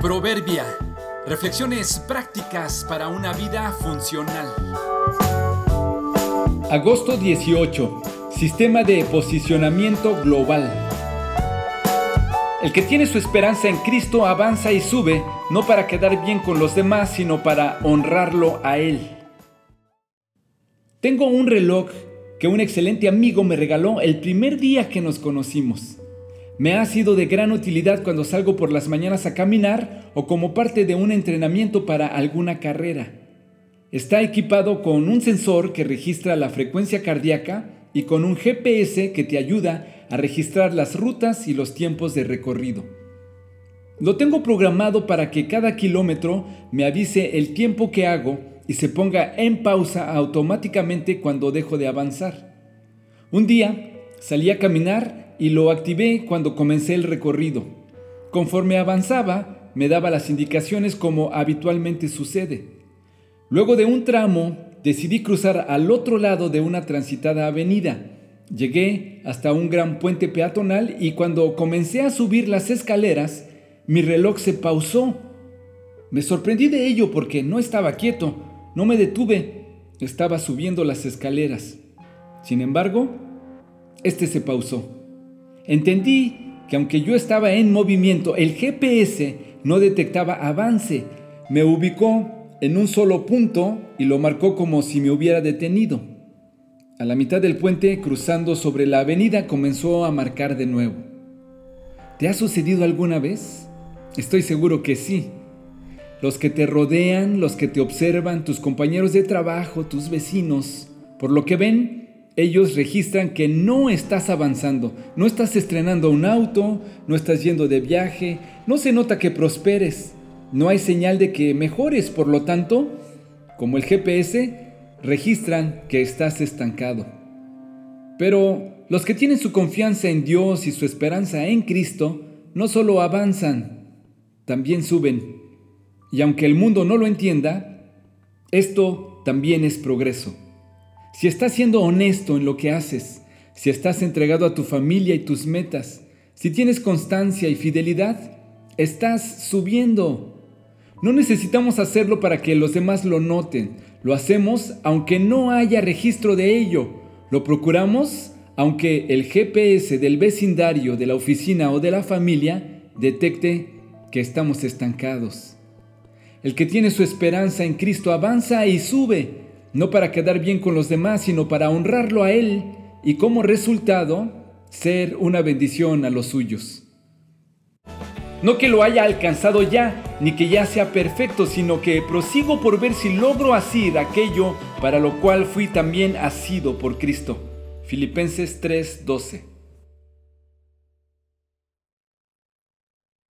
Proverbia. Reflexiones prácticas para una vida funcional. Agosto 18. Sistema de posicionamiento global. El que tiene su esperanza en Cristo avanza y sube, no para quedar bien con los demás, sino para honrarlo a Él. Tengo un reloj que un excelente amigo me regaló el primer día que nos conocimos. Me ha sido de gran utilidad cuando salgo por las mañanas a caminar o como parte de un entrenamiento para alguna carrera. Está equipado con un sensor que registra la frecuencia cardíaca y con un GPS que te ayuda a registrar las rutas y los tiempos de recorrido. Lo tengo programado para que cada kilómetro me avise el tiempo que hago y se ponga en pausa automáticamente cuando dejo de avanzar. Un día salí a caminar y lo activé cuando comencé el recorrido. Conforme avanzaba, me daba las indicaciones como habitualmente sucede. Luego de un tramo, decidí cruzar al otro lado de una transitada avenida. Llegué hasta un gran puente peatonal y cuando comencé a subir las escaleras, mi reloj se pausó. Me sorprendí de ello porque no estaba quieto, no me detuve, estaba subiendo las escaleras. Sin embargo, este se pausó. Entendí que aunque yo estaba en movimiento, el GPS no detectaba avance. Me ubicó en un solo punto y lo marcó como si me hubiera detenido. A la mitad del puente, cruzando sobre la avenida, comenzó a marcar de nuevo. ¿Te ha sucedido alguna vez? Estoy seguro que sí. Los que te rodean, los que te observan, tus compañeros de trabajo, tus vecinos, por lo que ven, ellos registran que no estás avanzando, no estás estrenando un auto, no estás yendo de viaje, no se nota que prosperes, no hay señal de que mejores, por lo tanto, como el GPS, registran que estás estancado. Pero los que tienen su confianza en Dios y su esperanza en Cristo, no solo avanzan, también suben. Y aunque el mundo no lo entienda, esto también es progreso. Si estás siendo honesto en lo que haces, si estás entregado a tu familia y tus metas, si tienes constancia y fidelidad, estás subiendo. No necesitamos hacerlo para que los demás lo noten. Lo hacemos aunque no haya registro de ello. Lo procuramos aunque el GPS del vecindario, de la oficina o de la familia detecte que estamos estancados. El que tiene su esperanza en Cristo avanza y sube no para quedar bien con los demás, sino para honrarlo a Él y como resultado ser una bendición a los suyos. No que lo haya alcanzado ya, ni que ya sea perfecto, sino que prosigo por ver si logro asir aquello para lo cual fui también asido por Cristo. Filipenses 3:12